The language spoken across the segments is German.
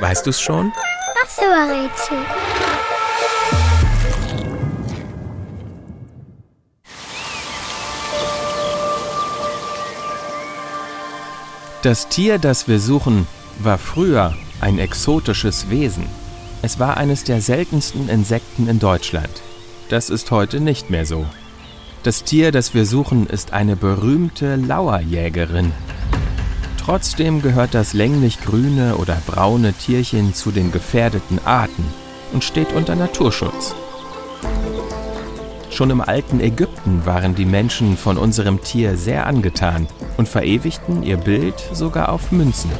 Weißt du's schon? Ach so, Rätsel. Das Tier, das wir suchen, war früher ein exotisches Wesen. Es war eines der seltensten Insekten in Deutschland. Das ist heute nicht mehr so. Das Tier, das wir suchen, ist eine berühmte Lauerjägerin. Trotzdem gehört das länglich grüne oder braune Tierchen zu den gefährdeten Arten und steht unter Naturschutz. Schon im alten Ägypten waren die Menschen von unserem Tier sehr angetan und verewigten ihr Bild sogar auf Münzen.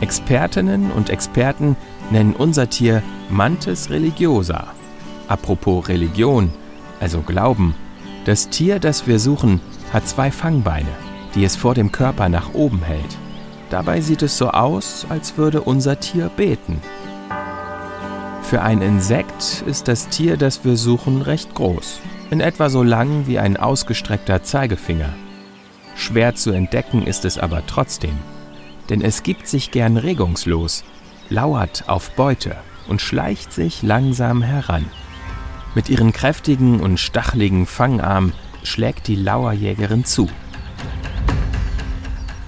Expertinnen und Experten nennen unser Tier Mantis religiosa. Apropos Religion, also Glauben. Das Tier, das wir suchen, hat zwei Fangbeine, die es vor dem Körper nach oben hält. Dabei sieht es so aus, als würde unser Tier beten. Für ein Insekt ist das Tier, das wir suchen, recht groß, in etwa so lang wie ein ausgestreckter Zeigefinger. Schwer zu entdecken ist es aber trotzdem, denn es gibt sich gern regungslos, lauert auf Beute und schleicht sich langsam heran. Mit ihren kräftigen und stachligen Fangarmen schlägt die Lauerjägerin zu.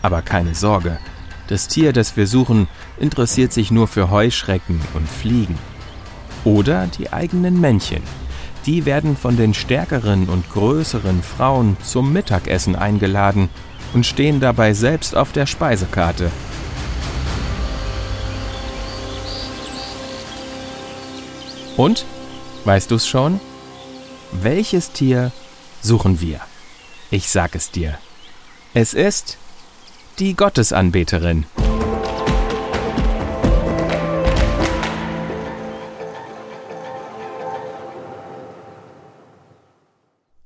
Aber keine Sorge, das Tier, das wir suchen, interessiert sich nur für Heuschrecken und Fliegen. Oder die eigenen Männchen. Die werden von den stärkeren und größeren Frauen zum Mittagessen eingeladen und stehen dabei selbst auf der Speisekarte. Und, weißt du's schon? Welches Tier suchen wir? Ich sag es dir. Es ist die Gottesanbeterin.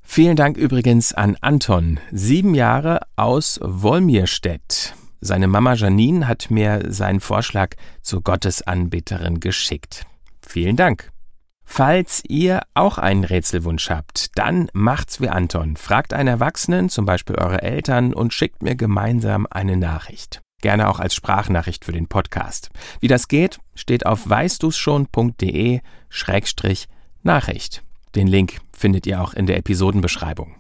Vielen Dank übrigens an Anton, sieben Jahre aus Wolmirstedt. Seine Mama Janine hat mir seinen Vorschlag zur Gottesanbeterin geschickt. Vielen Dank. Falls ihr auch einen Rätselwunsch habt, dann macht's wie Anton. Fragt einen Erwachsenen, zum Beispiel eure Eltern, und schickt mir gemeinsam eine Nachricht. Gerne auch als Sprachnachricht für den Podcast. Wie das geht, steht auf weißdu's schon.de Schrägstrich Nachricht. Den Link findet ihr auch in der Episodenbeschreibung.